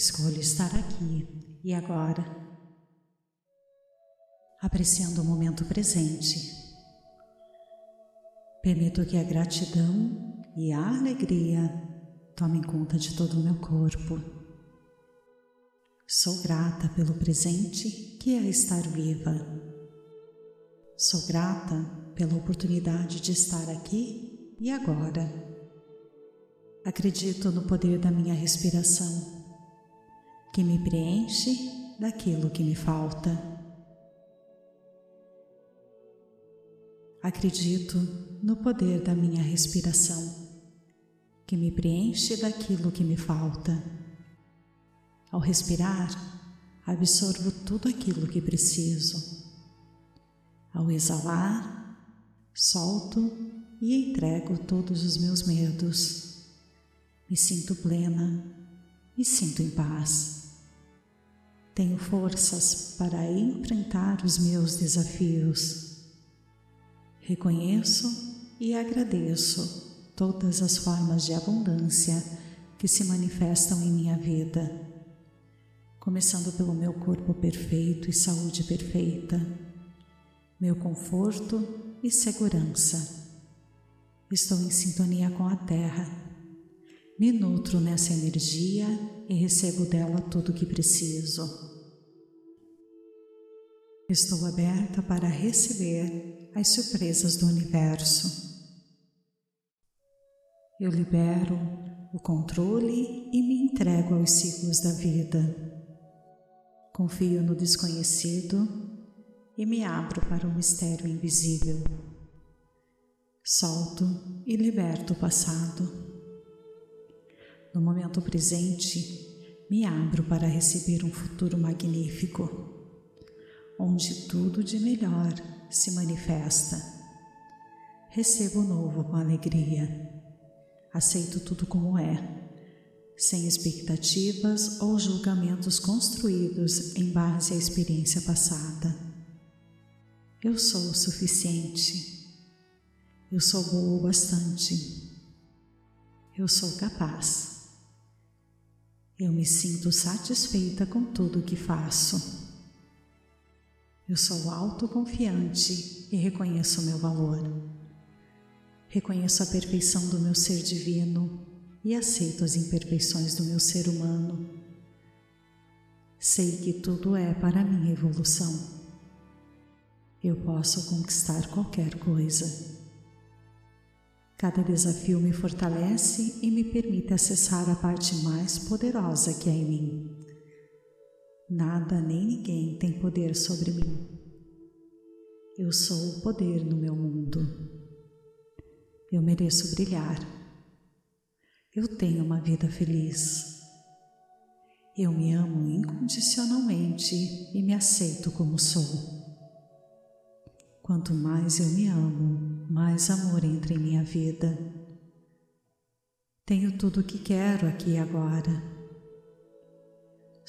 Escolho estar aqui e agora, apreciando o momento presente. Permito que a gratidão e a alegria tomem conta de todo o meu corpo. Sou grata pelo presente que é estar viva. Sou grata pela oportunidade de estar aqui e agora. Acredito no poder da minha respiração que me preenche daquilo que me falta. Acredito no poder da minha respiração, que me preenche daquilo que me falta. Ao respirar, absorvo tudo aquilo que preciso. Ao exalar, solto e entrego todos os meus medos. Me sinto plena, me sinto em paz. Tenho forças para enfrentar os meus desafios. Reconheço e agradeço todas as formas de abundância que se manifestam em minha vida, começando pelo meu corpo perfeito e saúde perfeita, meu conforto e segurança. Estou em sintonia com a Terra. Me nutro nessa energia e recebo dela tudo o que preciso. Estou aberta para receber as surpresas do universo. Eu libero o controle e me entrego aos ciclos da vida. Confio no desconhecido e me abro para o mistério invisível. Solto e liberto o passado. No momento presente, me abro para receber um futuro magnífico onde tudo de melhor se manifesta. Recebo o novo com alegria. Aceito tudo como é, sem expectativas ou julgamentos construídos em base à experiência passada. Eu sou o suficiente. Eu sou boa o bastante. Eu sou capaz. Eu me sinto satisfeita com tudo o que faço. Eu sou autoconfiante e reconheço o meu valor. Reconheço a perfeição do meu ser divino e aceito as imperfeições do meu ser humano. Sei que tudo é para minha evolução. Eu posso conquistar qualquer coisa. Cada desafio me fortalece e me permite acessar a parte mais poderosa que há em mim Nada nem ninguém tem poder sobre mim. Eu sou o poder no meu mundo. Eu mereço brilhar. Eu tenho uma vida feliz. Eu me amo incondicionalmente e me aceito como sou. Quanto mais eu me amo, mais amor entra em minha vida. Tenho tudo o que quero aqui e agora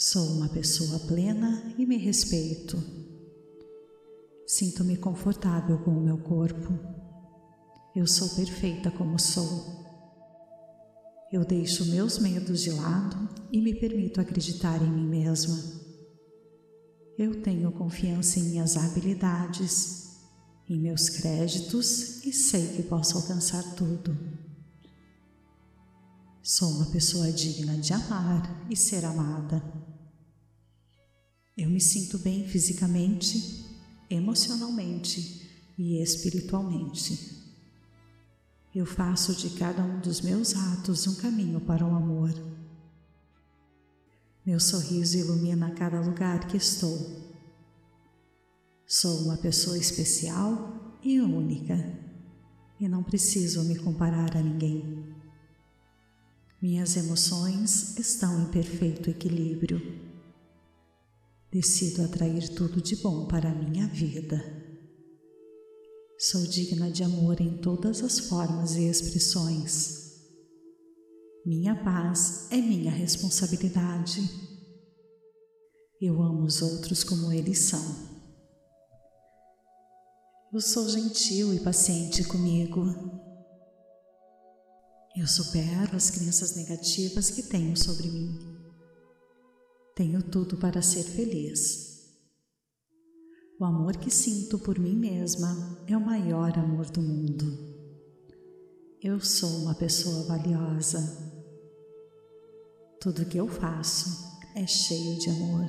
Sou uma pessoa plena e me respeito. Sinto-me confortável com o meu corpo. Eu sou perfeita como sou. Eu deixo meus medos de lado e me permito acreditar em mim mesma. Eu tenho confiança em minhas habilidades, em meus créditos e sei que posso alcançar tudo. Sou uma pessoa digna de amar e ser amada. Eu me sinto bem fisicamente, emocionalmente e espiritualmente. Eu faço de cada um dos meus atos um caminho para o amor. Meu sorriso ilumina cada lugar que estou. Sou uma pessoa especial e única e não preciso me comparar a ninguém. Minhas emoções estão em perfeito equilíbrio. Decido atrair tudo de bom para a minha vida. Sou digna de amor em todas as formas e expressões. Minha paz é minha responsabilidade. Eu amo os outros como eles são. Eu sou gentil e paciente comigo. Eu supero as crenças negativas que tenho sobre mim. Tenho tudo para ser feliz. O amor que sinto por mim mesma é o maior amor do mundo. Eu sou uma pessoa valiosa. Tudo que eu faço é cheio de amor.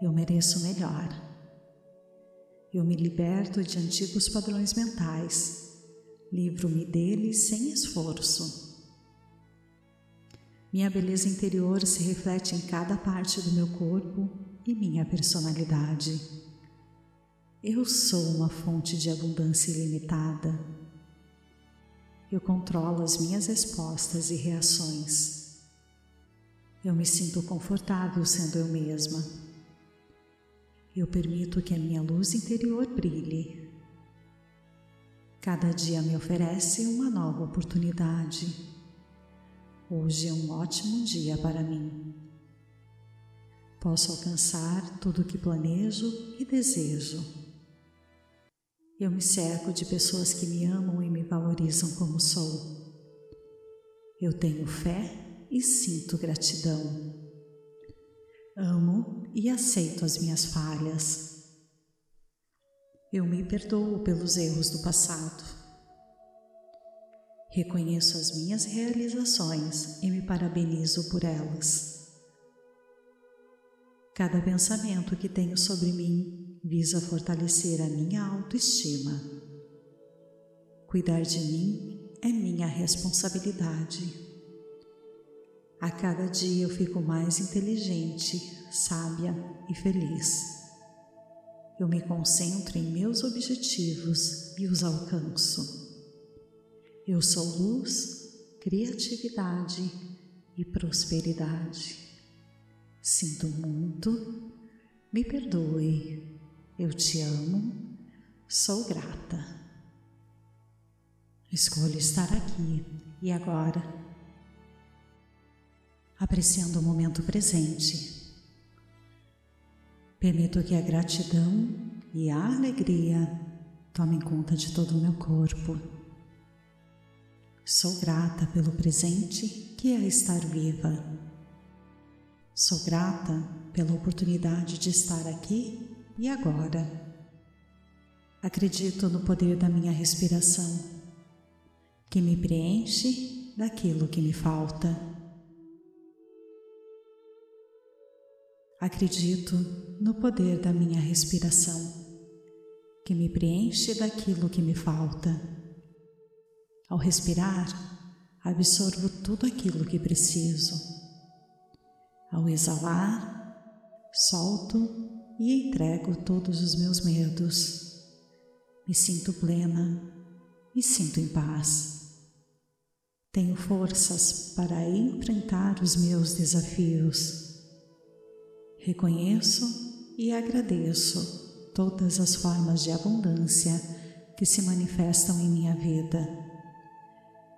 Eu mereço melhor. Eu me liberto de antigos padrões mentais, livro-me deles sem esforço. Minha beleza interior se reflete em cada parte do meu corpo e minha personalidade. Eu sou uma fonte de abundância ilimitada. Eu controlo as minhas respostas e reações. Eu me sinto confortável sendo eu mesma. Eu permito que a minha luz interior brilhe. Cada dia me oferece uma nova oportunidade. Hoje é um ótimo dia para mim. Posso alcançar tudo o que planejo e desejo. Eu me cerco de pessoas que me amam e me valorizam como sou. Eu tenho fé e sinto gratidão. Amo e aceito as minhas falhas. Eu me perdoo pelos erros do passado. Reconheço as minhas realizações e me parabenizo por elas. Cada pensamento que tenho sobre mim visa fortalecer a minha autoestima. Cuidar de mim é minha responsabilidade. A cada dia eu fico mais inteligente, sábia e feliz. Eu me concentro em meus objetivos e os alcanço. Eu sou luz, criatividade e prosperidade. Sinto muito, me perdoe, eu te amo, sou grata. Escolho estar aqui e agora, apreciando o momento presente. Permito que a gratidão e a alegria tomem conta de todo o meu corpo Sou grata pelo presente que é estar viva. Sou grata pela oportunidade de estar aqui e agora. Acredito no poder da minha respiração, que me preenche daquilo que me falta. Acredito no poder da minha respiração, que me preenche daquilo que me falta. Ao respirar, absorvo tudo aquilo que preciso. Ao exalar, solto e entrego todos os meus medos. Me sinto plena, me sinto em paz. Tenho forças para enfrentar os meus desafios. Reconheço e agradeço todas as formas de abundância que se manifestam em minha vida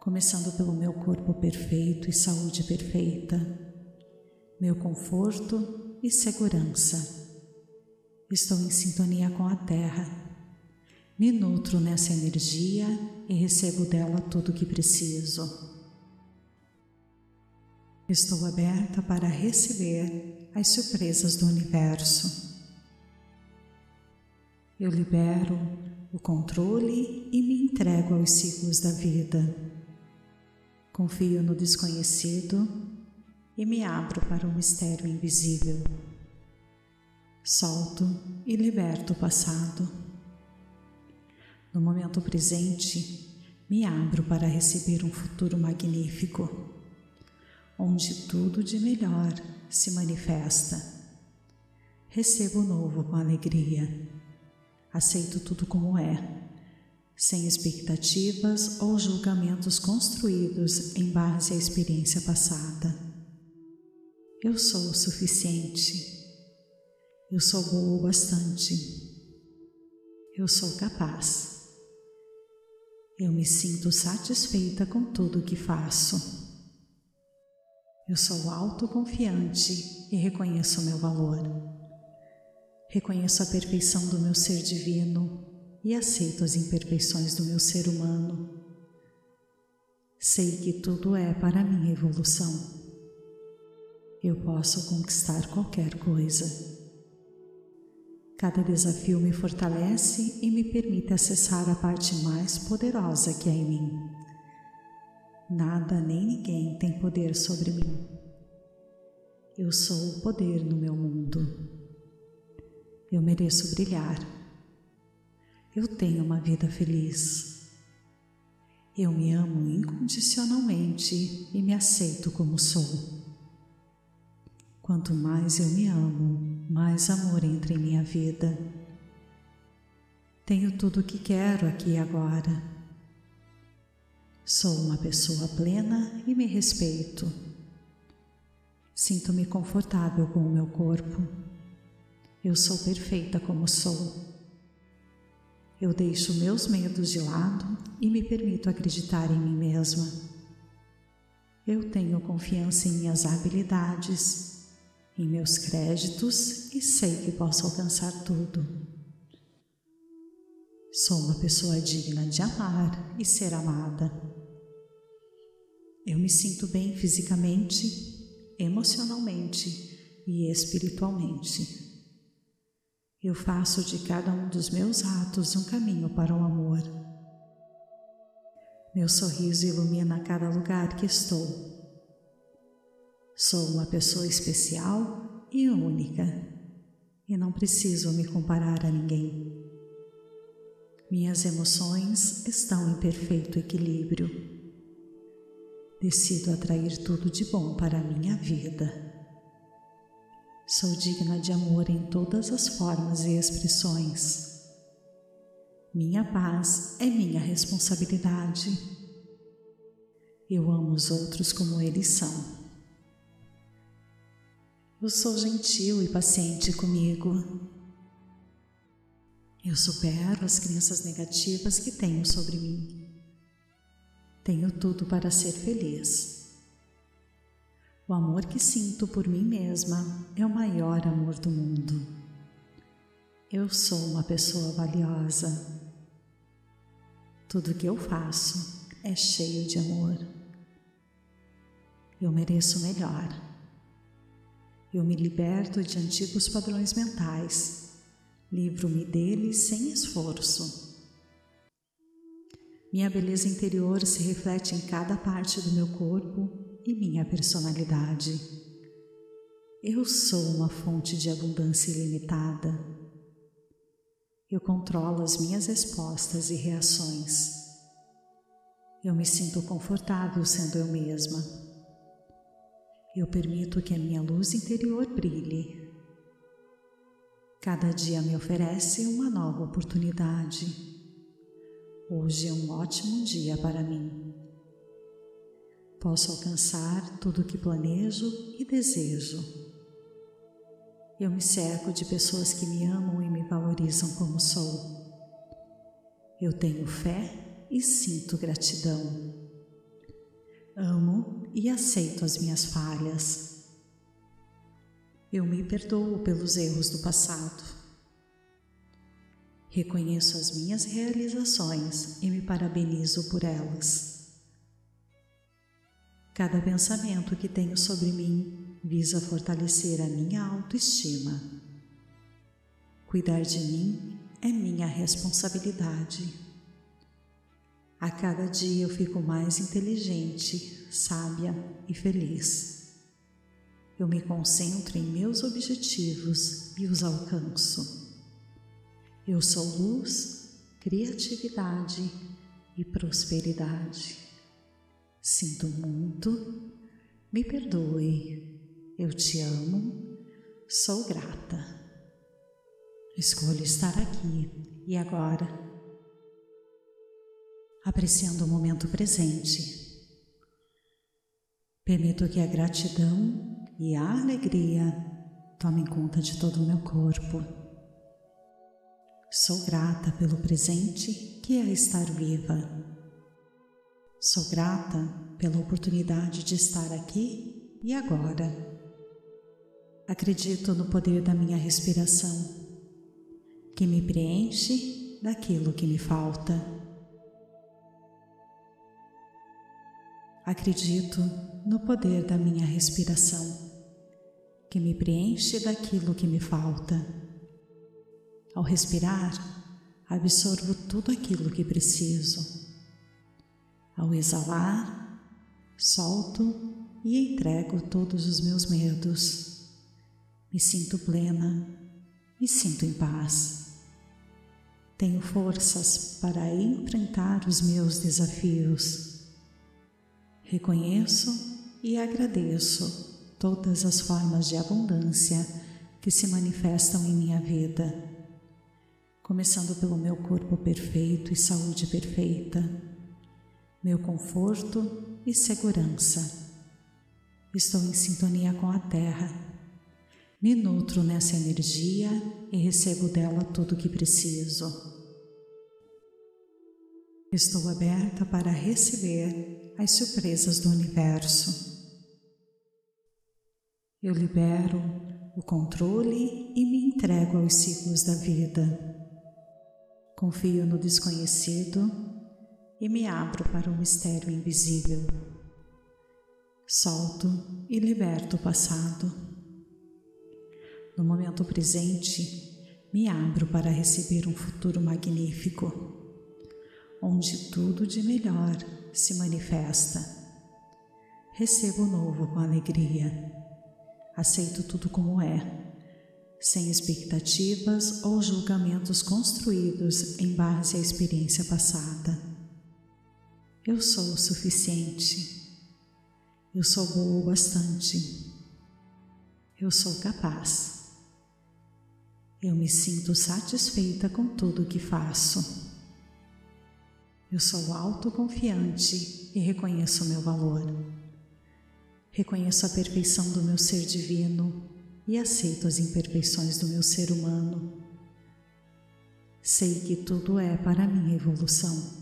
começando pelo meu corpo perfeito e saúde perfeita, meu conforto e segurança. Estou em sintonia com a Terra. Me nutro nessa energia e recebo dela tudo o que preciso. Estou aberta para receber as surpresas do universo. Eu libero o controle e me entrego aos ciclos da vida. Confio no desconhecido e me abro para o mistério invisível. Solto e liberto o passado. No momento presente, me abro para receber um futuro magnífico, onde tudo de melhor se manifesta. Recebo o novo com alegria. Aceito tudo como é sem expectativas ou julgamentos construídos em base à experiência passada. Eu sou o suficiente. Eu sou boa o bastante. Eu sou capaz. Eu me sinto satisfeita com tudo o que faço. Eu sou autoconfiante e reconheço o meu valor. Reconheço a perfeição do meu ser divino e aceito as imperfeições do meu ser humano. Sei que tudo é para minha evolução. eu posso conquistar qualquer coisa. Cada desafio me fortalece e me permite acessar a parte mais poderosa que há em mim. Nada nem ninguém tem poder sobre mim. Eu sou o poder no meu mundo. Eu mereço brilhar. Eu tenho uma vida feliz. Eu me amo incondicionalmente e me aceito como sou. Quanto mais eu me amo, mais amor entra em minha vida. Tenho tudo o que quero aqui e agora. Sou uma pessoa plena e me respeito. Sinto-me confortável com o meu corpo. Eu sou perfeita como sou. Eu deixo meus medos de lado e me permito acreditar em mim mesma. Eu tenho confiança em minhas habilidades em meus créditos e sei que posso alcançar tudo. Sou uma pessoa digna de amar e ser amada. Eu me sinto bem fisicamente, emocionalmente e espiritualmente. Eu faço de cada um dos meus atos um caminho para o amor. Meu sorriso ilumina cada lugar que estou. Sou uma pessoa especial e única e não preciso me comparar a ninguém. Minhas emoções estão em perfeito equilíbrio. Decido atrair tudo de bom para a minha vida. Sou digna de amor em todas as formas e expressões. Minha paz é minha responsabilidade. Eu amo os outros como eles são. Eu sou gentil e paciente comigo. Eu supero as crenças negativas que tenho sobre mim. Tenho tudo para ser feliz. O amor que sinto por mim mesma é o maior amor do mundo. Eu sou uma pessoa valiosa. Tudo que eu faço é cheio de amor. Eu mereço melhor. Eu me liberto de antigos padrões mentais, livro-me deles sem esforço. Minha beleza interior se reflete em cada parte do meu corpo e minha personalidade. Eu sou uma fonte de abundância ilimitada. Eu controlo as minhas respostas e reações. Eu me sinto confortável sendo eu mesma. Eu permito que a minha luz interior brilhe. Cada dia me oferece uma nova oportunidade. Hoje é um ótimo dia para mim. Posso alcançar tudo o que planejo e desejo. Eu me cerco de pessoas que me amam e me valorizam como sou. Eu tenho fé e sinto gratidão. Amo e aceito as minhas falhas. Eu me perdoo pelos erros do passado. Reconheço as minhas realizações e me parabenizo por elas. Cada pensamento que tenho sobre mim visa fortalecer a minha autoestima. Cuidar de mim é minha responsabilidade. A cada dia eu fico mais inteligente, sábia e feliz. Eu me concentro em meus objetivos e os alcanço. Eu sou luz, criatividade e prosperidade. Sinto muito, me perdoe, eu te amo, sou grata. Escolho estar aqui e agora apreciando o momento presente. Permito que a gratidão e a alegria tomem conta de todo o meu corpo. Sou grata pelo presente que é estar viva. Sou grata pela oportunidade de estar aqui e agora. Acredito no poder da minha respiração, que me preenche daquilo que me falta. Acredito no poder da minha respiração, que me preenche daquilo que me falta. Ao respirar, absorvo tudo aquilo que preciso. Ao exalar, solto e entrego todos os meus medos. Me sinto plena, me sinto em paz. Tenho forças para enfrentar os meus desafios. Reconheço e agradeço todas as formas de abundância que se manifestam em minha vida, começando pelo meu corpo perfeito e saúde perfeita, meu conforto e segurança. Estou em sintonia com a Terra. Me nutro nessa energia e recebo dela tudo o que preciso. Estou aberta para receber as surpresas do universo. Eu libero o controle e me entrego aos ciclos da vida. Confio no desconhecido e me abro para o mistério invisível. Solto e liberto o passado. No momento presente, me abro para receber um futuro magnífico onde tudo de melhor se manifesta. Recebo o novo com alegria. Aceito tudo como é, sem expectativas ou julgamentos construídos em base à experiência passada. Eu sou o suficiente. Eu sou boa o bastante. Eu sou capaz. Eu me sinto satisfeita com tudo o que faço. Eu sou autoconfiante e reconheço o meu valor. Reconheço a perfeição do meu ser divino e aceito as imperfeições do meu ser humano. Sei que tudo é para minha evolução.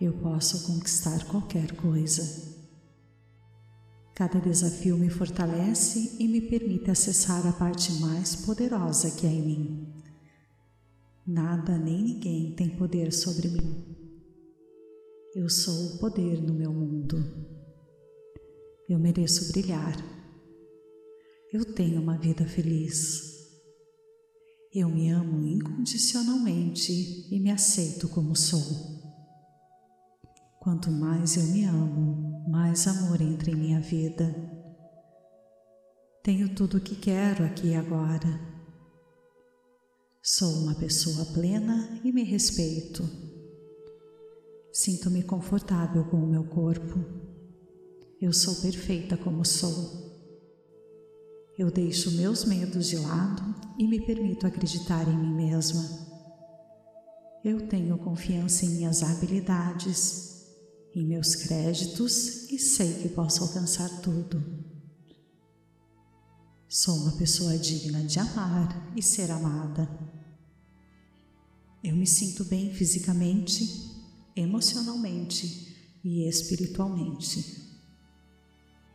Eu posso conquistar qualquer coisa. Cada desafio me fortalece e me permite acessar a parte mais poderosa que há em mim Nada nem ninguém tem poder sobre mim. Eu sou o poder no meu mundo. Eu mereço brilhar. Eu tenho uma vida feliz. Eu me amo incondicionalmente e me aceito como sou. Quanto mais eu me amo, mais amor entra em minha vida. Tenho tudo o que quero aqui e agora Sou uma pessoa plena e me respeito. Sinto-me confortável com o meu corpo. Eu sou perfeita como sou. Eu deixo meus medos de lado e me permito acreditar em mim mesma. Eu tenho confiança em minhas habilidades, em meus créditos e sei que posso alcançar tudo. Sou uma pessoa digna de amar e ser amada. Eu me sinto bem fisicamente, emocionalmente e espiritualmente.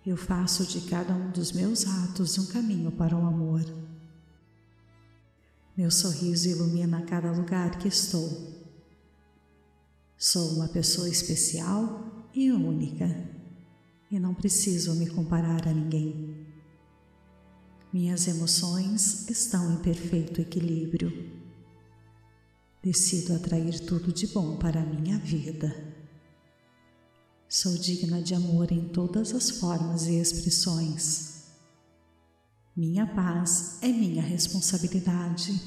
Eu faço de cada um dos meus atos um caminho para o amor. Meu sorriso ilumina cada lugar que estou. Sou uma pessoa especial e única e não preciso me comparar a ninguém. Minhas emoções estão em perfeito equilíbrio. Decido atrair tudo de bom para a minha vida. Sou digna de amor em todas as formas e expressões. Minha paz é minha responsabilidade.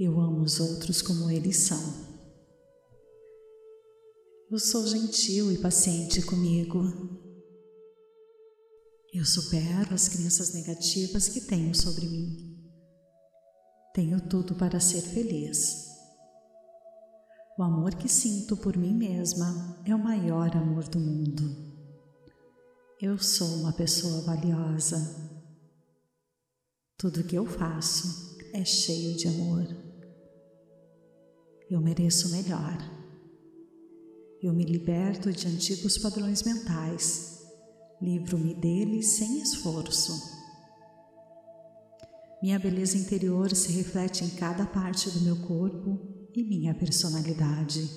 Eu amo os outros como eles são. Eu sou gentil e paciente comigo. Eu supero as crenças negativas que tenho sobre mim. Tenho tudo para ser feliz. O amor que sinto por mim mesma é o maior amor do mundo. Eu sou uma pessoa valiosa. Tudo que eu faço é cheio de amor. Eu mereço melhor. Eu me liberto de antigos padrões mentais, livro-me deles sem esforço minha beleza interior se reflete em cada parte do meu corpo e minha personalidade.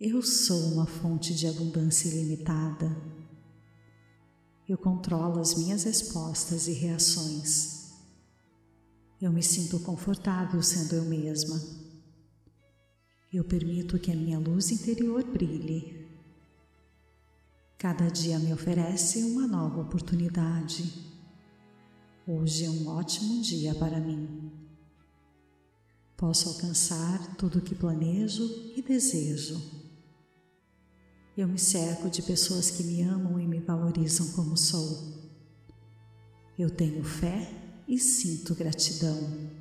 Eu sou uma fonte de abundância ilimitada. Eu controlo as minhas respostas e reações. Eu me sinto confortável sendo eu mesma. Eu permito que a minha luz interior brilhe. Cada dia me oferece uma nova oportunidade. Hoje é um ótimo dia para mim. Posso alcançar tudo o que planejo e desejo. Eu me cerco de pessoas que me amam e me valorizam como sou. Eu tenho fé e sinto gratidão.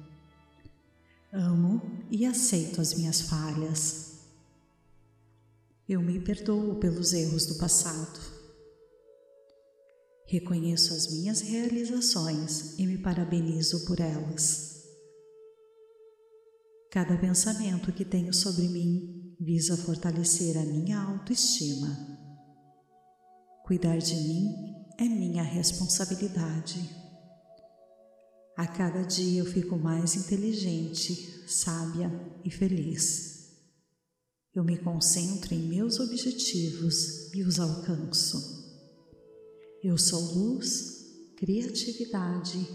Amo e aceito as minhas falhas. Eu me perdoo pelos erros do passado. Reconheço as minhas realizações e me parabenizo por elas. Cada pensamento que tenho sobre mim visa fortalecer a minha autoestima. Cuidar de mim é minha responsabilidade. A cada dia eu fico mais inteligente, sábia e feliz. Eu me concentro em meus objetivos e os alcanço. Eu sou luz, criatividade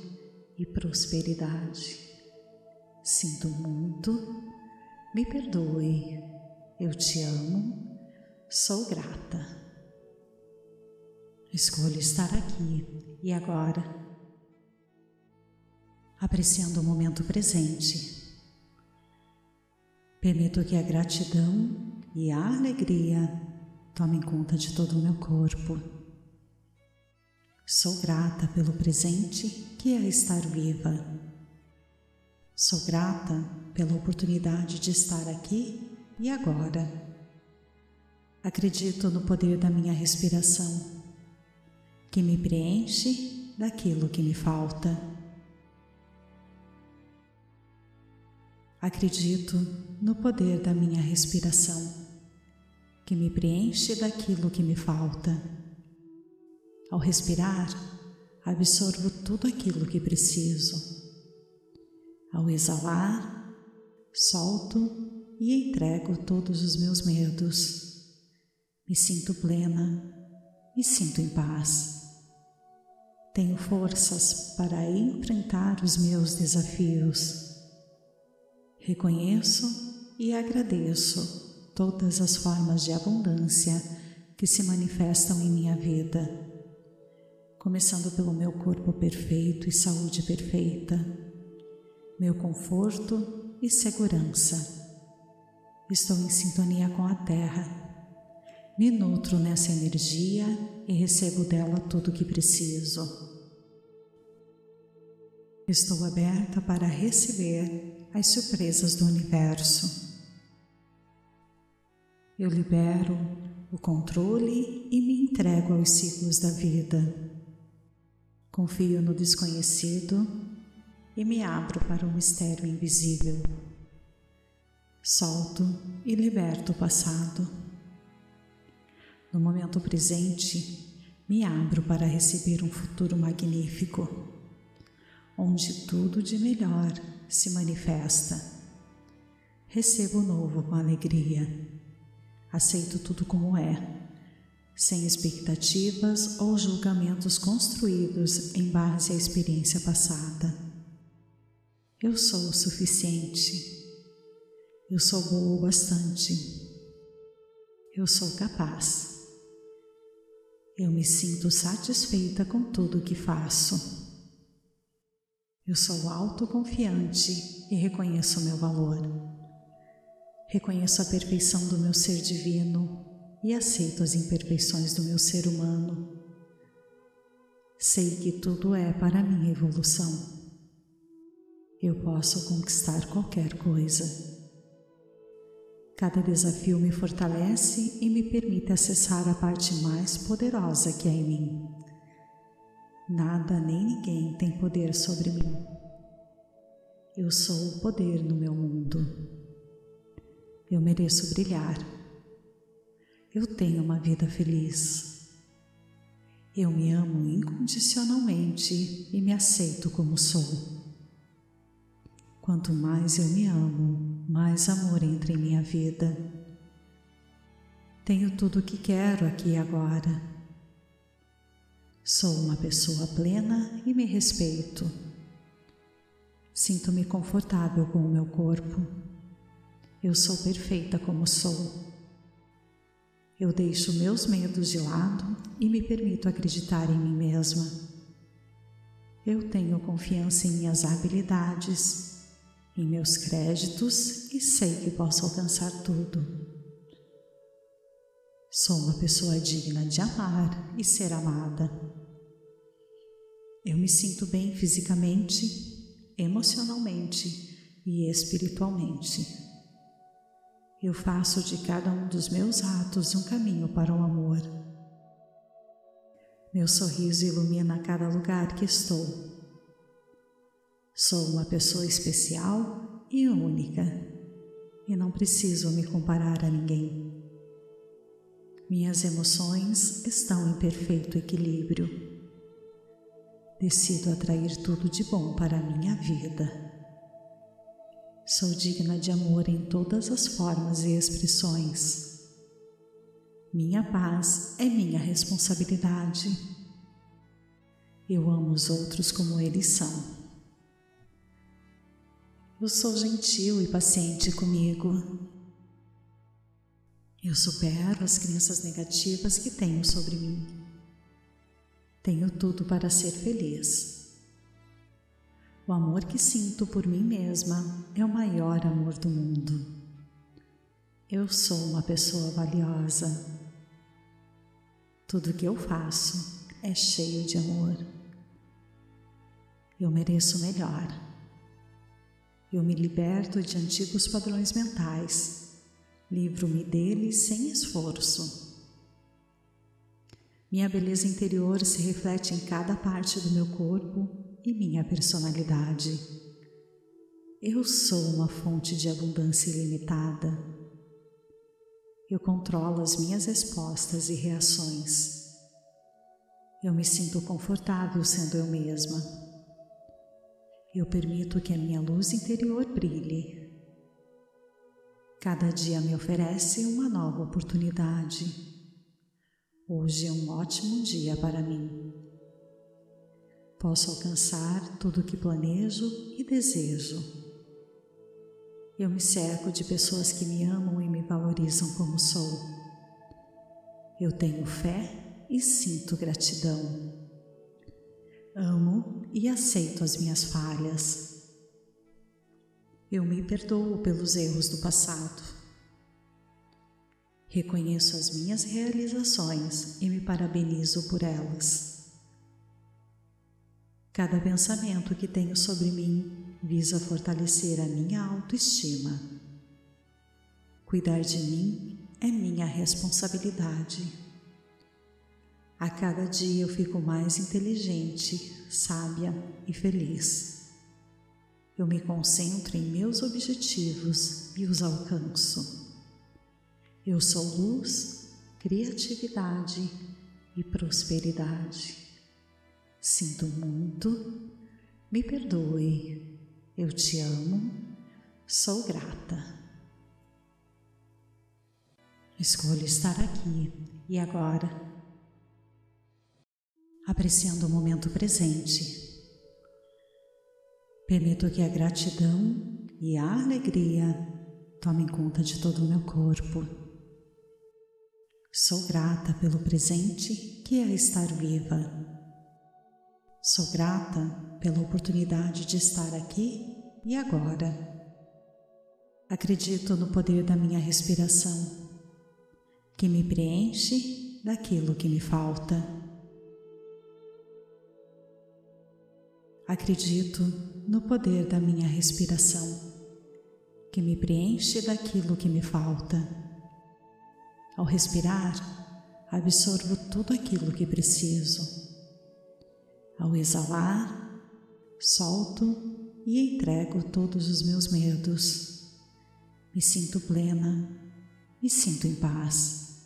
e prosperidade. Sinto muito, me perdoe, eu te amo, sou grata. Escolho estar aqui e agora, apreciando o momento presente. Permito que a gratidão e a alegria tomem conta de todo o meu corpo. Sou grata pelo presente que é estar viva Sou grata pela oportunidade de estar aqui e agora. Acredito no poder da minha respiração, que me preenche daquilo que me falta. Acredito no poder da minha respiração, que me preenche daquilo que me falta. Ao respirar, absorvo tudo aquilo que preciso ao exalar, solto e entrego todos os meus medos. Me sinto plena, me sinto em paz. Tenho forças para enfrentar os meus desafios. Reconheço e agradeço todas as formas de abundância que se manifestam em minha vida, começando pelo meu corpo perfeito e saúde perfeita meu conforto e segurança. Estou em sintonia com a Terra. Me nutro nessa energia e recebo dela tudo o que preciso. Estou aberta para receber as surpresas do universo. Eu libero o controle e me entrego aos ciclos da vida. Confio no desconhecido e me abro para o mistério invisível. Solto e liberto o passado. No momento presente, me abro para receber um futuro magnífico, onde tudo de melhor se manifesta. Recebo o novo com alegria. Aceito tudo como é, sem expectativas ou julgamentos construídos em base à experiência passada. Eu sou o suficiente. Eu sou boa o bastante. Eu sou capaz. Eu me sinto satisfeita com tudo o que faço. Eu sou autoconfiante e reconheço o meu valor. Reconheço a perfeição do meu ser divino e aceito as imperfeições do meu ser humano. Sei que tudo é para minha evolução eu posso conquistar qualquer coisa. Cada desafio me fortalece e me permite acessar a parte mais poderosa que há em mim. Nada nem ninguém tem poder sobre mim. Eu sou o poder no meu mundo. Eu mereço brilhar. Eu tenho uma vida feliz. Eu me amo incondicionalmente e me aceito como sou. Quanto mais eu me amo, mais amor entra em minha vida. Tenho tudo o que quero aqui e agora. Sou uma pessoa plena e me respeito. Sinto-me confortável com o meu corpo. Eu sou perfeita como sou. Eu deixo meus medos de lado e me permito acreditar em mim mesma. Eu tenho confiança em minhas habilidades, em meus créditos e sei que posso alcançar tudo. Sou uma pessoa digna de amar e ser amada. Eu me sinto bem fisicamente, emocionalmente e espiritualmente. Eu faço de cada um dos meus atos um caminho para o amor. Meu sorriso ilumina cada lugar que estou. Sou uma pessoa especial e única, e não preciso me comparar a ninguém. Minhas emoções estão em perfeito equilíbrio. Decido atrair tudo de bom para a minha vida. Sou digna de amor em todas as formas e expressões. Minha paz é minha responsabilidade. Eu amo os outros como eles são. Eu sou gentil e paciente comigo. Eu supero as crenças negativas que tenho sobre mim. Tenho tudo para ser feliz. O amor que sinto por mim mesma é o maior amor do mundo. Eu sou uma pessoa valiosa. Tudo que eu faço é cheio de amor. Eu mereço melhor. Eu me liberto de antigos padrões mentais, livro-me deles sem esforço. Minha beleza interior se reflete em cada parte do meu corpo e minha personalidade. Eu sou uma fonte de abundância ilimitada. Eu controlo as minhas respostas e reações. Eu me sinto confortável sendo eu mesma. Eu permito que a minha luz interior brilhe. Cada dia me oferece uma nova oportunidade. Hoje é um ótimo dia para mim. Posso alcançar tudo o que planejo e desejo. Eu me cerco de pessoas que me amam e me valorizam como sou. Eu tenho fé e sinto gratidão. Amo e aceito as minhas falhas. Eu me perdoo pelos erros do passado. Reconheço as minhas realizações e me parabenizo por elas. Cada pensamento que tenho sobre mim visa fortalecer a minha autoestima. Cuidar de mim é minha responsabilidade. A cada dia eu fico mais inteligente, sábia e feliz. Eu me concentro em meus objetivos e os alcanço. Eu sou luz, criatividade e prosperidade. Sinto muito, me perdoe, eu te amo, sou grata. Escolho estar aqui e agora, apreciando o momento presente. Permito que a gratidão e a alegria tomem conta de todo o meu corpo. Sou grata pelo presente que é estar viva Sou grata pela oportunidade de estar aqui e agora. Acredito no poder da minha respiração, que me preenche daquilo que me falta. Acredito no poder da minha respiração, que me preenche daquilo que me falta. Ao respirar, absorvo tudo aquilo que preciso ao exalar, solto e entrego todos os meus medos. Me sinto plena, me sinto em paz.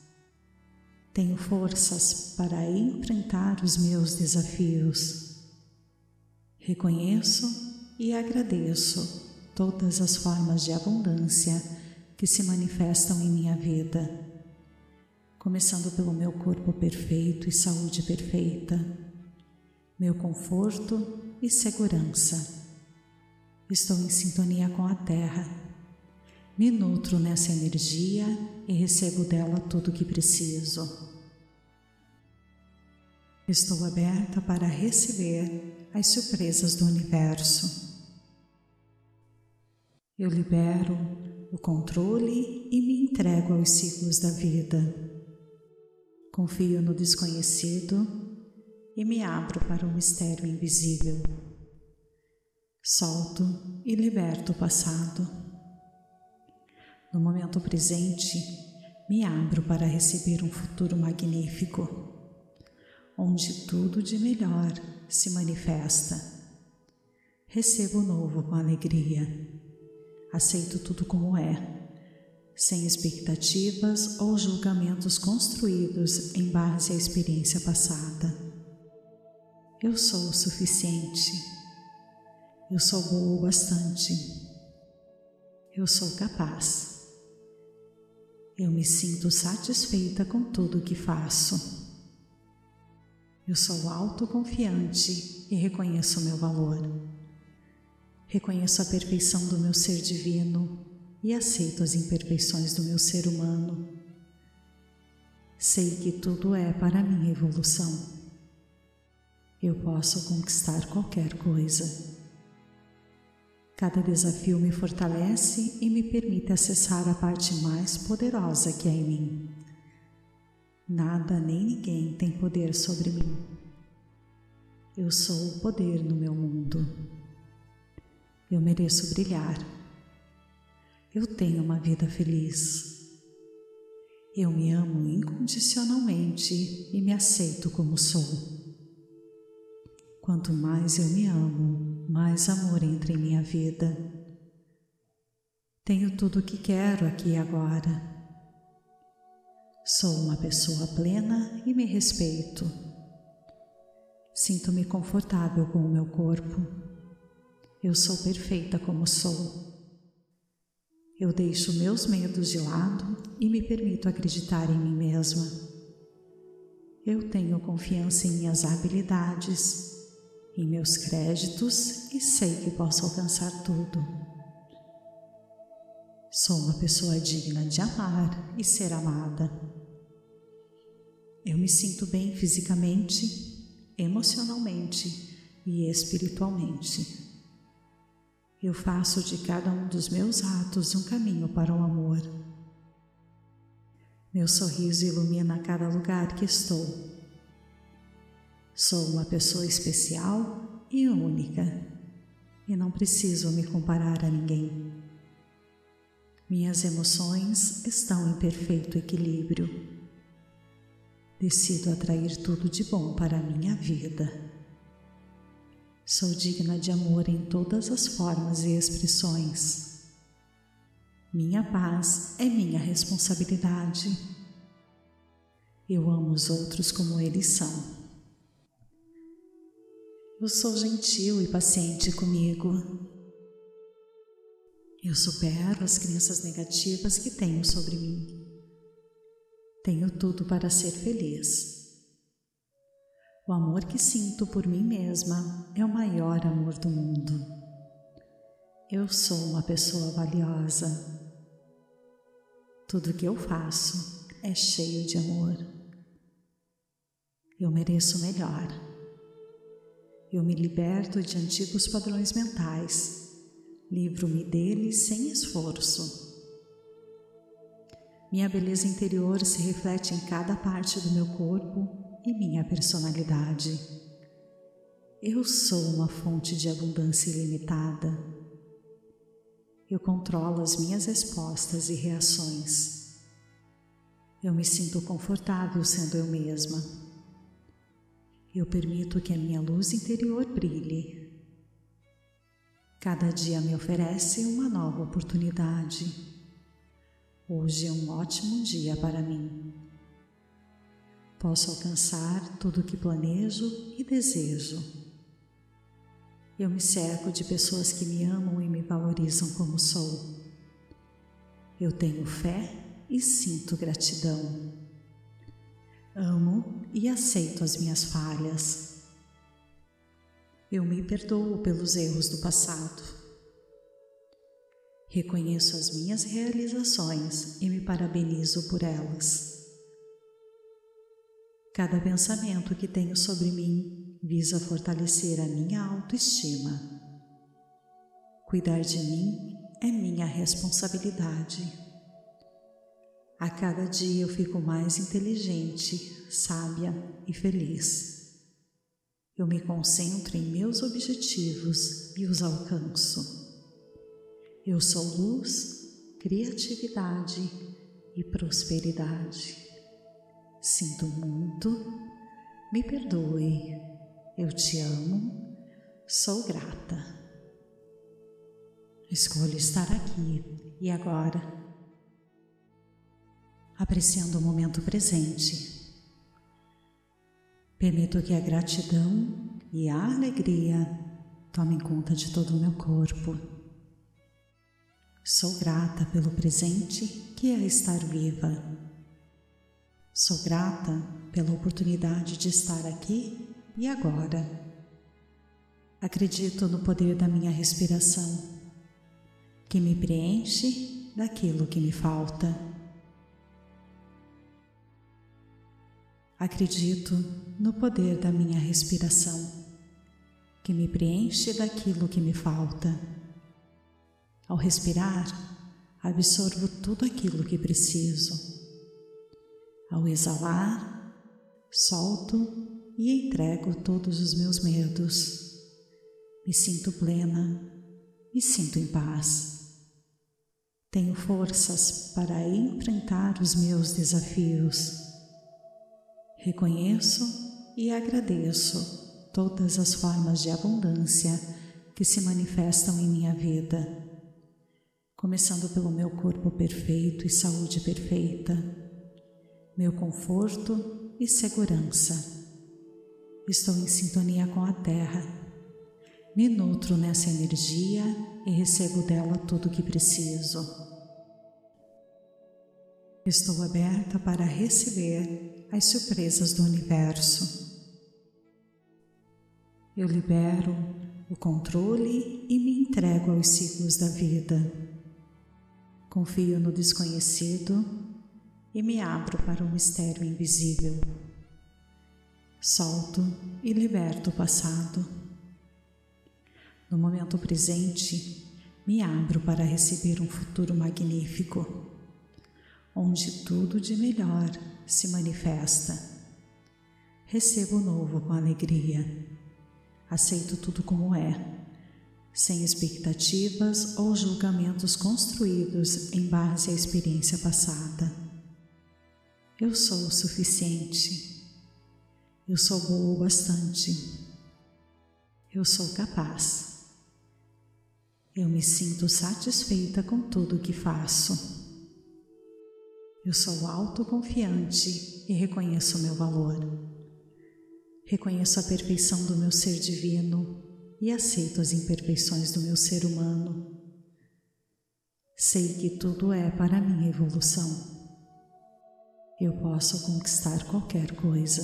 Tenho forças para enfrentar os meus desafios. Reconheço e agradeço todas as formas de abundância que se manifestam em minha vida, começando pelo meu corpo perfeito e saúde perfeita meu conforto e segurança. Estou em sintonia com a Terra. Me nutro nessa energia e recebo dela tudo o que preciso. Estou aberta para receber as surpresas do universo. Eu libero o controle e me entrego aos ciclos da vida. Confio no desconhecido e me abro para o mistério invisível. Solto e liberto o passado. No momento presente, me abro para receber um futuro magnífico onde tudo de melhor se manifesta. Recebo o novo com alegria. Aceito tudo como é, sem expectativas ou julgamentos construídos em base à experiência passada. Eu sou o suficiente. Eu sou boa o bastante. Eu sou capaz. Eu me sinto satisfeita com tudo o que faço. Eu sou autoconfiante e reconheço o meu valor. Reconheço a perfeição do meu ser divino e aceito as imperfeições do meu ser humano. Sei que tudo é para minha evolução. Eu posso conquistar qualquer coisa. Cada desafio me fortalece e me permite acessar a parte mais poderosa que há em mim Nada nem ninguém tem poder sobre mim. Eu sou o poder no meu mundo. Eu mereço brilhar. Eu tenho uma vida feliz. Eu me amo incondicionalmente e me aceito como sou. Quanto mais eu me amo, mais amor entra em minha vida. Tenho tudo o que quero aqui e agora Sou uma pessoa plena e me respeito. Sinto-me confortável com o meu corpo. Eu sou perfeita como sou. Eu deixo meus medos de lado e me permito acreditar em mim mesma. Eu tenho confiança em minhas habilidades, em meus créditos e sei que posso alcançar tudo. Sou uma pessoa digna de amar e ser amada. Eu me sinto bem fisicamente, emocionalmente e espiritualmente. Eu faço de cada um dos meus atos um caminho para o amor. Meu sorriso ilumina cada lugar que estou. Sou uma pessoa especial e única e não preciso me comparar a ninguém. Minhas emoções estão em perfeito equilíbrio. Decido atrair tudo de bom para a minha vida. Sou digna de amor em todas as formas e expressões. Minha paz é minha responsabilidade. Eu amo os outros como eles são. Eu sou gentil e paciente comigo. Eu supero as crenças negativas que tenho sobre mim. Tenho tudo para ser feliz. O amor que sinto por mim mesma é o maior amor do mundo. Eu sou uma pessoa valiosa. Tudo que eu faço é cheio de amor. Eu mereço melhor. Eu me liberto de antigos padrões mentais livro-me dele sem esforço. Minha beleza interior se reflete em cada parte do meu corpo e minha personalidade. Eu sou uma fonte de abundância ilimitada. Eu controlo as minhas respostas e reações. Eu me sinto confortável sendo eu mesma. Eu permito que a minha luz interior brilhe Cada dia me oferece uma nova oportunidade. Hoje é um ótimo dia para mim. Posso alcançar tudo o que planejo e desejo. Eu me cerco de pessoas que me amam e me valorizam como sou. Eu tenho fé e sinto gratidão. Amo e aceito as minhas falhas. Eu me perdoo pelos erros do passado. Reconheço as minhas realizações e me parabenizo por elas. Cada pensamento que tenho sobre mim visa fortalecer a minha autoestima. Cuidar de mim é minha responsabilidade. A cada dia eu fico mais inteligente, sábia e feliz. Eu me concentro em meus objetivos e os alcanço. Eu sou luz, criatividade e prosperidade. Sinto muito, me perdoe, eu te amo, sou grata. Escolho estar aqui e agora, apreciando o momento presente Permito que a gratidão e a alegria tomem conta de todo o meu corpo. Sou grata pelo presente que é estar viva. Sou grata pela oportunidade de estar aqui e agora. Acredito no poder da minha respiração, que me preenche daquilo que me falta. Acredito no poder da minha respiração, que me preenche daquilo que me falta. Ao respirar, absorvo tudo aquilo que preciso. Ao exalar, solto e entrego todos os meus medos. Me sinto plena, me sinto em paz. Tenho forças para enfrentar os meus desafios Reconheço e agradeço todas as formas de abundância que se manifestam em minha vida, começando pelo meu corpo perfeito e saúde perfeita, meu conforto e segurança. Estou em sintonia com a Terra. Me nutro nessa energia e recebo dela tudo o que preciso. Estou aberta para receber as surpresas do universo. Eu libero o controle e me entrego aos ciclos da vida. Confio no desconhecido e me abro para o mistério invisível. Solto e liberto o passado. No momento presente, me abro para receber um futuro magnífico onde tudo de melhor se manifesta. Recebo o novo com alegria. Aceito tudo como é, sem expectativas ou julgamentos construídos em base à experiência passada. Eu sou o suficiente. Eu sou boa o bastante. Eu sou capaz. Eu me sinto satisfeita com tudo o que faço. Eu sou autoconfiante e reconheço o meu valor. Reconheço a perfeição do meu ser divino e aceito as imperfeições do meu ser humano. Sei que tudo é para minha evolução. Eu posso conquistar qualquer coisa.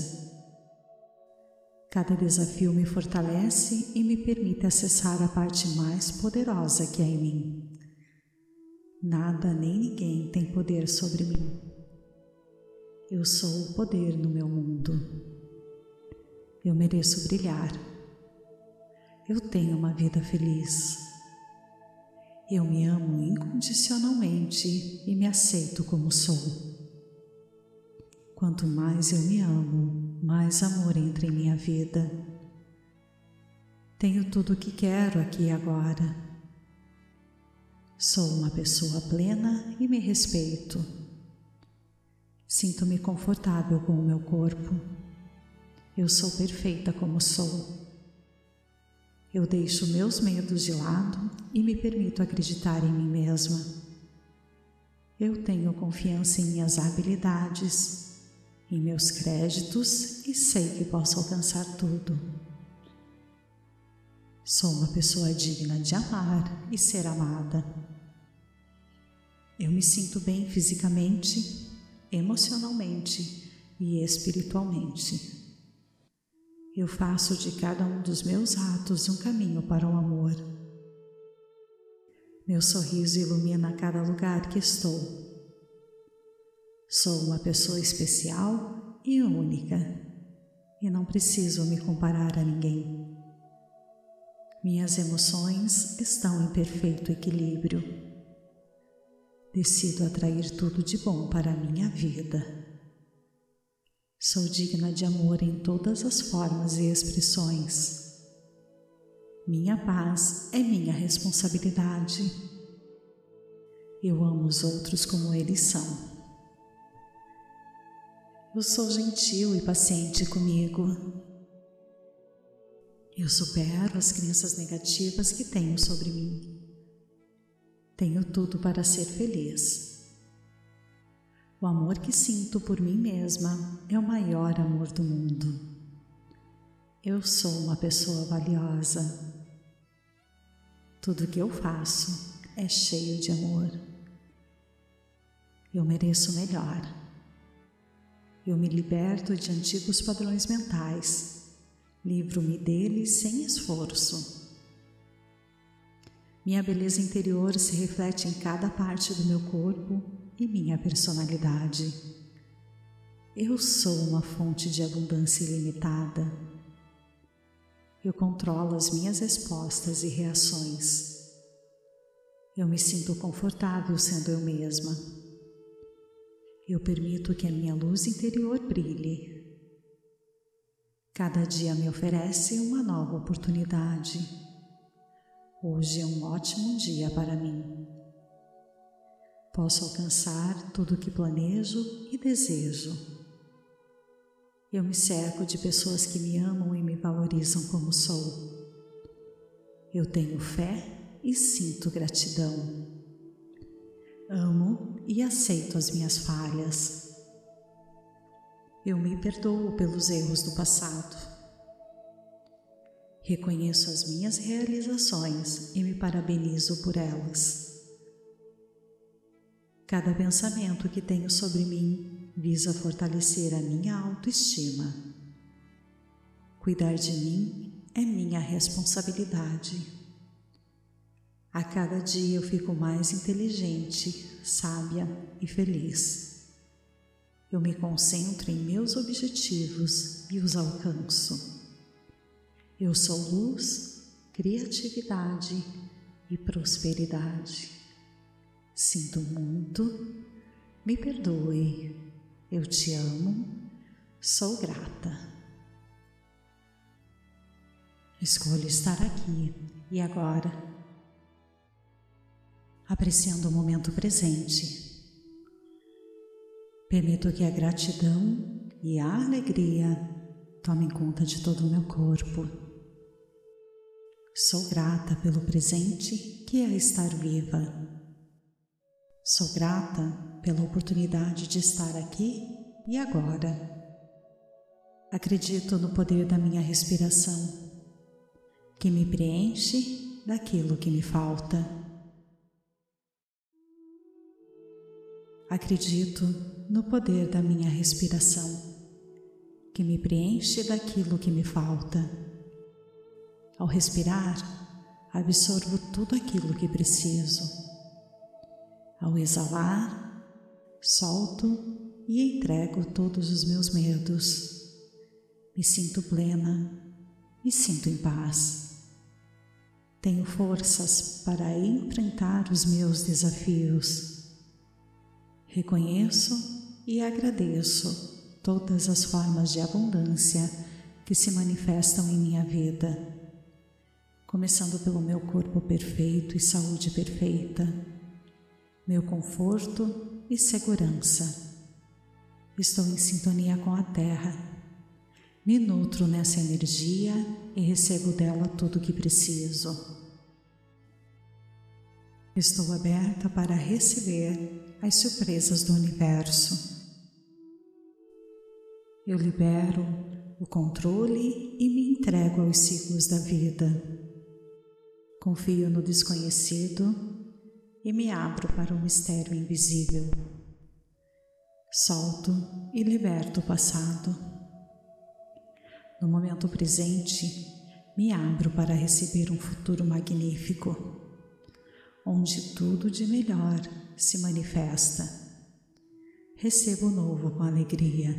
Cada desafio me fortalece e me permite acessar a parte mais poderosa que há em mim. Nada nem ninguém tem poder sobre mim. Eu sou o poder no meu mundo. Eu mereço brilhar. Eu tenho uma vida feliz. Eu me amo incondicionalmente e me aceito como sou. Quanto mais eu me amo, mais amor entra em minha vida. Tenho tudo o que quero aqui e agora Sou uma pessoa plena e me respeito. Sinto-me confortável com o meu corpo. Eu sou perfeita como sou. Eu deixo meus medos de lado e me permito acreditar em mim mesma. Eu tenho confiança em minhas habilidades, em meus créditos e sei que posso alcançar tudo. Sou uma pessoa digna de amar e ser amada. Eu me sinto bem fisicamente, emocionalmente e espiritualmente. Eu faço de cada um dos meus atos um caminho para o amor. Meu sorriso ilumina cada lugar que estou. Sou uma pessoa especial e única, e não preciso me comparar a ninguém. Minhas emoções estão em perfeito equilíbrio. Decido atrair tudo de bom para a minha vida. Sou digna de amor em todas as formas e expressões. Minha paz é minha responsabilidade. Eu amo os outros como eles são. Eu sou gentil e paciente comigo. Eu supero as crenças negativas que tenho sobre mim. Tenho tudo para ser feliz. O amor que sinto por mim mesma é o maior amor do mundo. Eu sou uma pessoa valiosa. Tudo que eu faço é cheio de amor. Eu mereço melhor. Eu me liberto de antigos padrões mentais, livro-me deles sem esforço. Minha beleza interior se reflete em cada parte do meu corpo e minha personalidade. Eu sou uma fonte de abundância ilimitada. Eu controlo as minhas respostas e reações. Eu me sinto confortável sendo eu mesma. Eu permito que a minha luz interior brilhe. Cada dia me oferece uma nova oportunidade. Hoje é um ótimo dia para mim. Posso alcançar tudo o que planejo e desejo. Eu me cerco de pessoas que me amam e me valorizam como sou. Eu tenho fé e sinto gratidão. Amo e aceito as minhas falhas. Eu me perdoo pelos erros do passado. Reconheço as minhas realizações e me parabenizo por elas. Cada pensamento que tenho sobre mim visa fortalecer a minha autoestima. Cuidar de mim é minha responsabilidade. A cada dia eu fico mais inteligente, sábia e feliz. Eu me concentro em meus objetivos e os alcanço. Eu sou luz, criatividade e prosperidade. Sinto muito, me perdoe, eu te amo, sou grata. Escolho estar aqui e agora, apreciando o momento presente. Permito que a gratidão e a alegria tomem conta de todo o meu corpo. Sou grata pelo presente que é estar viva Sou grata pela oportunidade de estar aqui e agora. Acredito no poder da minha respiração, que me preenche daquilo que me falta. Acredito no poder da minha respiração, que me preenche daquilo que me falta. Ao respirar, absorvo tudo aquilo que preciso ao exalar, solto e entrego todos os meus medos. Me sinto plena, me sinto em paz. Tenho forças para enfrentar os meus desafios. Reconheço e agradeço todas as formas de abundância que se manifestam em minha vida, começando pelo meu corpo perfeito e saúde perfeita meu conforto e segurança. Estou em sintonia com a Terra. Me nutro nessa energia e recebo dela tudo o que preciso. Estou aberta para receber as surpresas do universo. Eu libero o controle e me entrego aos ciclos da vida. Confio no desconhecido e me abro para o mistério invisível. Solto e liberto o passado. No momento presente, me abro para receber um futuro magnífico, onde tudo de melhor se manifesta. Recebo o novo com alegria.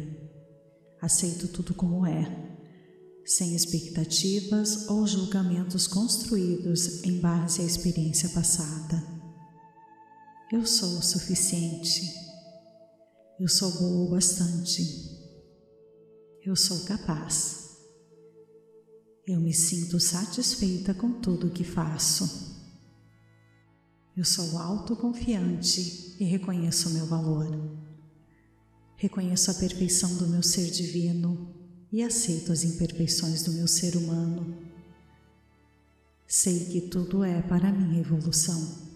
Aceito tudo como é, sem expectativas ou julgamentos construídos em base à experiência passada. Eu sou o suficiente. Eu sou boa o bastante. Eu sou capaz. Eu me sinto satisfeita com tudo o que faço. Eu sou autoconfiante e reconheço o meu valor. Reconheço a perfeição do meu ser divino e aceito as imperfeições do meu ser humano. Sei que tudo é para minha evolução.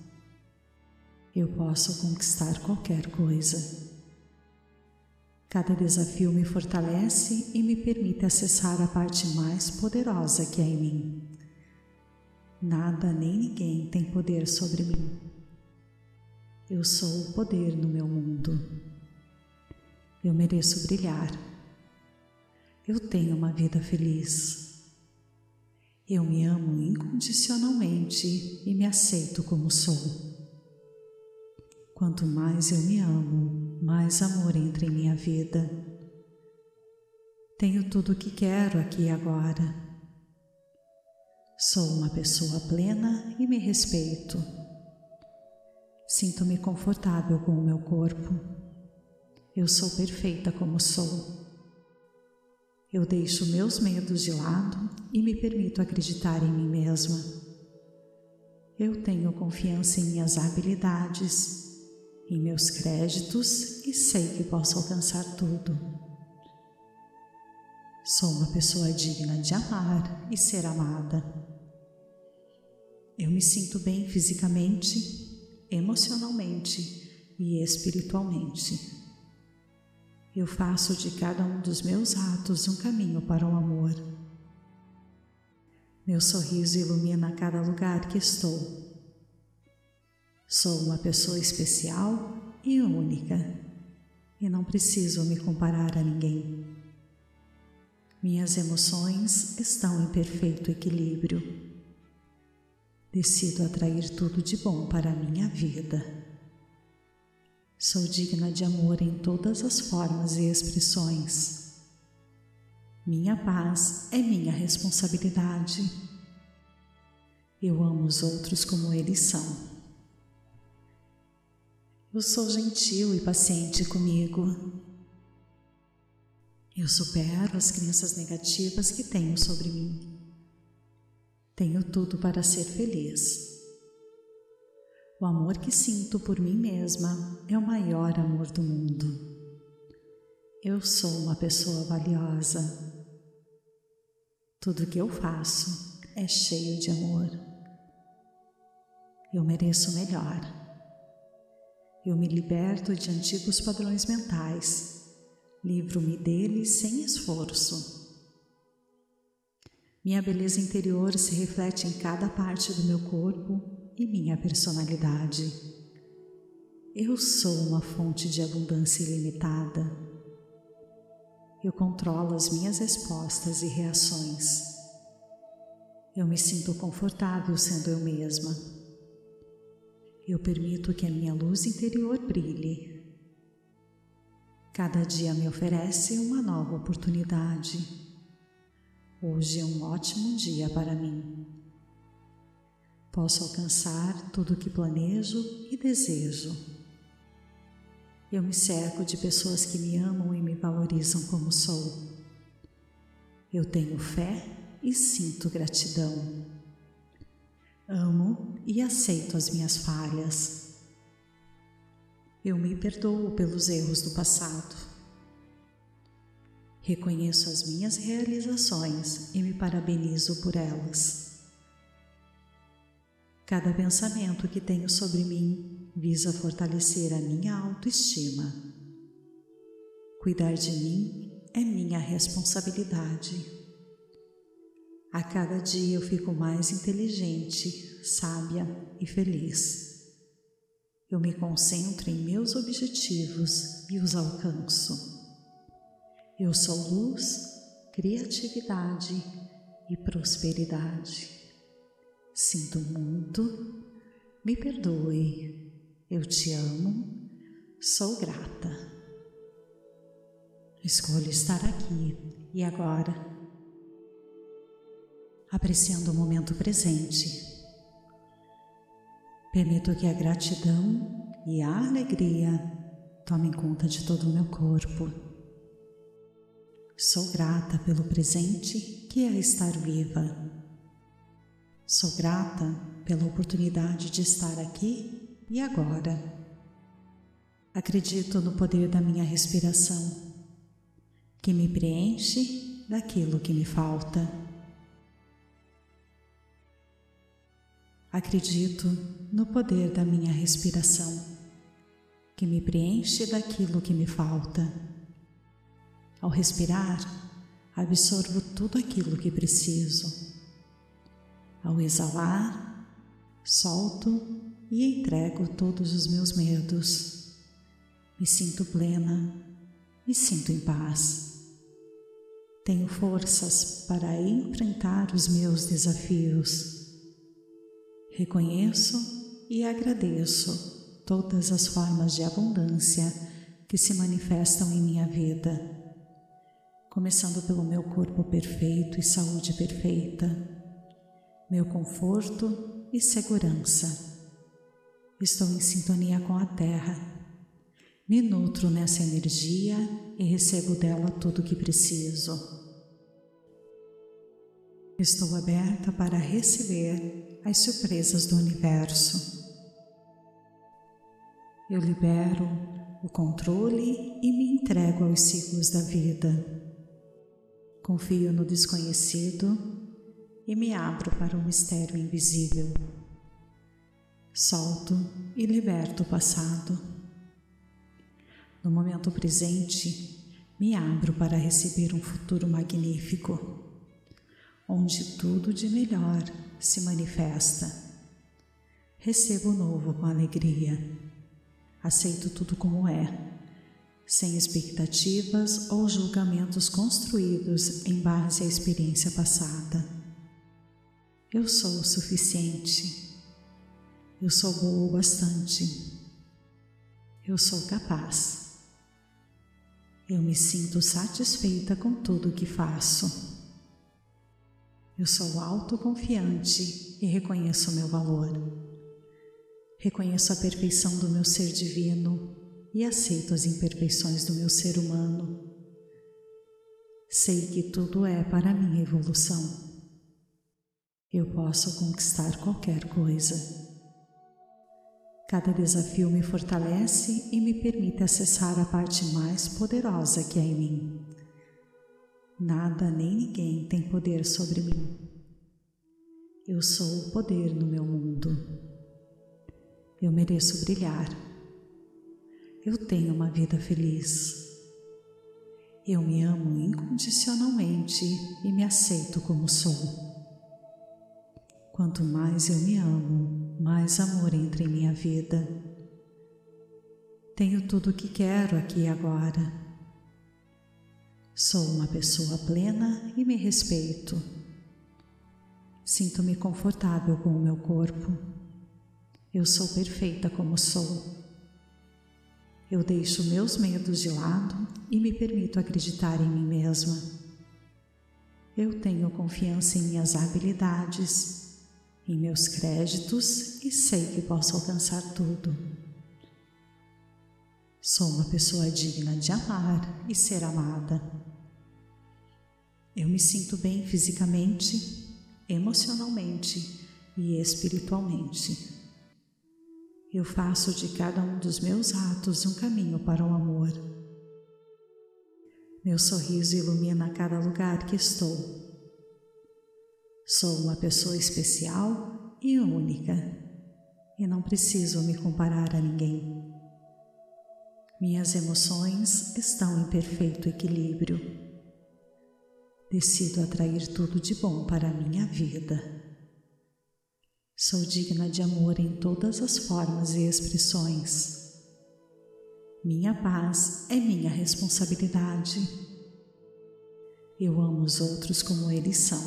Eu posso conquistar qualquer coisa. Cada desafio me fortalece e me permite acessar a parte mais poderosa que há em mim. Nada nem ninguém tem poder sobre mim. Eu sou o poder no meu mundo. Eu mereço brilhar. Eu tenho uma vida feliz. Eu me amo incondicionalmente e me aceito como sou. Quanto mais eu me amo, mais amor entra em minha vida. Tenho tudo o que quero aqui e agora. Sou uma pessoa plena e me respeito. Sinto-me confortável com o meu corpo. Eu sou perfeita como sou. Eu deixo meus medos de lado e me permito acreditar em mim mesma. Eu tenho confiança em minhas habilidades, em meus créditos e sei que posso alcançar tudo. Sou uma pessoa digna de amar e ser amada. Eu me sinto bem fisicamente, emocionalmente e espiritualmente. Eu faço de cada um dos meus atos um caminho para o amor. Meu sorriso ilumina cada lugar que estou. Sou uma pessoa especial e única e não preciso me comparar a ninguém. Minhas emoções estão em perfeito equilíbrio. Decido atrair tudo de bom para a minha vida. Sou digna de amor em todas as formas e expressões. Minha paz é minha responsabilidade. Eu amo os outros como eles são. Eu sou gentil e paciente comigo. Eu supero as crenças negativas que tenho sobre mim. Tenho tudo para ser feliz. O amor que sinto por mim mesma é o maior amor do mundo. Eu sou uma pessoa valiosa. Tudo que eu faço é cheio de amor. Eu mereço melhor. Eu me liberto de antigos padrões mentais, livro-me deles sem esforço. Minha beleza interior se reflete em cada parte do meu corpo e minha personalidade. Eu sou uma fonte de abundância ilimitada. Eu controlo as minhas respostas e reações. Eu me sinto confortável sendo eu mesma. Eu permito que a minha luz interior brilhe. Cada dia me oferece uma nova oportunidade. Hoje é um ótimo dia para mim. Posso alcançar tudo o que planejo e desejo. Eu me cerco de pessoas que me amam e me valorizam como sou. Eu tenho fé e sinto gratidão. Amo e aceito as minhas falhas. Eu me perdoo pelos erros do passado. Reconheço as minhas realizações e me parabenizo por elas. Cada pensamento que tenho sobre mim visa fortalecer a minha autoestima. Cuidar de mim é minha responsabilidade. A cada dia eu fico mais inteligente, sábia e feliz. Eu me concentro em meus objetivos e os alcanço. Eu sou luz, criatividade e prosperidade. Sinto muito, me perdoe, eu te amo, sou grata. Escolho estar aqui e agora, apreciando o momento presente. Permito que a gratidão e a alegria tomem conta de todo o meu corpo. Sou grata pelo presente que é estar viva. Sou grata pela oportunidade de estar aqui e agora. Acredito no poder da minha respiração, que me preenche daquilo que me falta. Acredito no poder da minha respiração, que me preenche daquilo que me falta. Ao respirar, absorvo tudo aquilo que preciso. Ao exalar, solto e entrego todos os meus medos. Me sinto plena, me sinto em paz. Tenho forças para enfrentar os meus desafios Reconheço e agradeço todas as formas de abundância que se manifestam em minha vida, começando pelo meu corpo perfeito e saúde perfeita, meu conforto e segurança. Estou em sintonia com a Terra. Me nutro nessa energia e recebo dela tudo o que preciso. Estou aberta para receber as surpresas do universo. Eu libero o controle e me entrego aos ciclos da vida. Confio no desconhecido e me abro para o mistério invisível. Solto e liberto o passado. No momento presente, me abro para receber um futuro magnífico onde tudo de melhor se manifesta. Recebo o novo com alegria. Aceito tudo como é, sem expectativas ou julgamentos construídos em base à experiência passada. Eu sou o suficiente. Eu sou boa o bastante. Eu sou capaz. Eu me sinto satisfeita com tudo o que faço. Eu sou autoconfiante e reconheço o meu valor. Reconheço a perfeição do meu ser divino e aceito as imperfeições do meu ser humano. Sei que tudo é para minha evolução. Eu posso conquistar qualquer coisa. Cada desafio me fortalece e me permite acessar a parte mais poderosa que há em mim Nada nem ninguém tem poder sobre mim. Eu sou o poder no meu mundo. Eu mereço brilhar. Eu tenho uma vida feliz. Eu me amo incondicionalmente e me aceito como sou. Quanto mais eu me amo, mais amor entra em minha vida. Tenho tudo o que quero aqui e agora Sou uma pessoa plena e me respeito. Sinto-me confortável com o meu corpo. Eu sou perfeita como sou. Eu deixo meus medos de lado e me permito acreditar em mim mesma. Eu tenho confiança em minhas habilidades, em meus créditos e sei que posso alcançar tudo. Sou uma pessoa digna de amar e ser amada. Eu me sinto bem fisicamente, emocionalmente e espiritualmente. Eu faço de cada um dos meus atos um caminho para o amor. Meu sorriso ilumina cada lugar que estou. Sou uma pessoa especial e única e não preciso me comparar a ninguém. Minhas emoções estão em perfeito equilíbrio. Decido atrair tudo de bom para a minha vida. Sou digna de amor em todas as formas e expressões. Minha paz é minha responsabilidade. Eu amo os outros como eles são.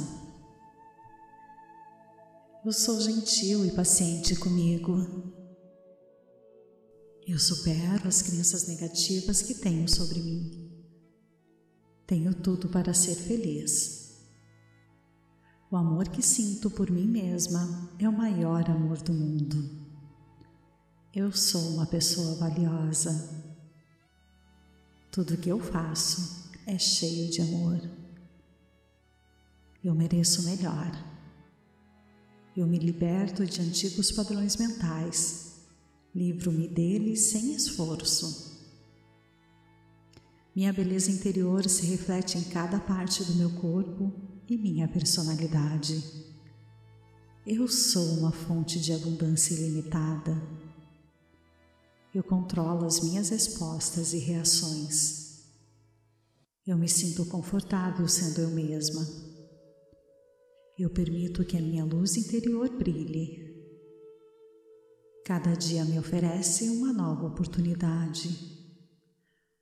Eu sou gentil e paciente comigo. Eu supero as crenças negativas que tenho sobre mim. Tenho tudo para ser feliz. O amor que sinto por mim mesma é o maior amor do mundo. Eu sou uma pessoa valiosa. Tudo que eu faço é cheio de amor. Eu mereço melhor. Eu me liberto de antigos padrões mentais, livro-me deles sem esforço. Minha beleza interior se reflete em cada parte do meu corpo e minha personalidade. Eu sou uma fonte de abundância ilimitada. Eu controlo as minhas respostas e reações. Eu me sinto confortável sendo eu mesma. Eu permito que a minha luz interior brilhe. Cada dia me oferece uma nova oportunidade.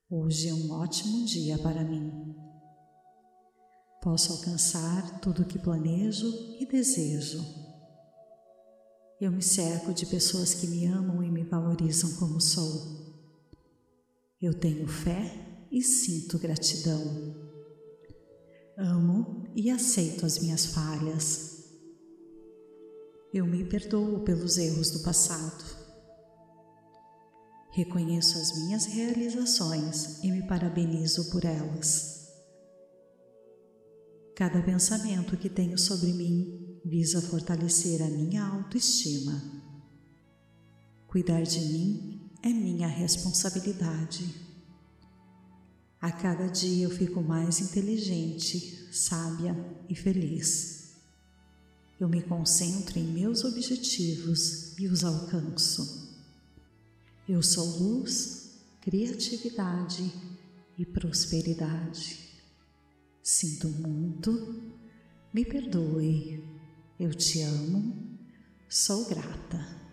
Hoje é um ótimo dia para mim. Posso alcançar tudo o que planejo e desejo. Eu me cerco de pessoas que me amam e me valorizam como sou. Eu tenho fé e sinto gratidão. Amo e aceito as minhas falhas. Eu me perdoo pelos erros do passado. Reconheço as minhas realizações e me parabenizo por elas. Cada pensamento que tenho sobre mim visa fortalecer a minha autoestima. Cuidar de mim é minha responsabilidade. A cada dia eu fico mais inteligente, sábia e feliz. Eu me concentro em meus objetivos e os alcanço. Eu sou luz, criatividade e prosperidade. Sinto muito, me perdoe, eu te amo, sou grata.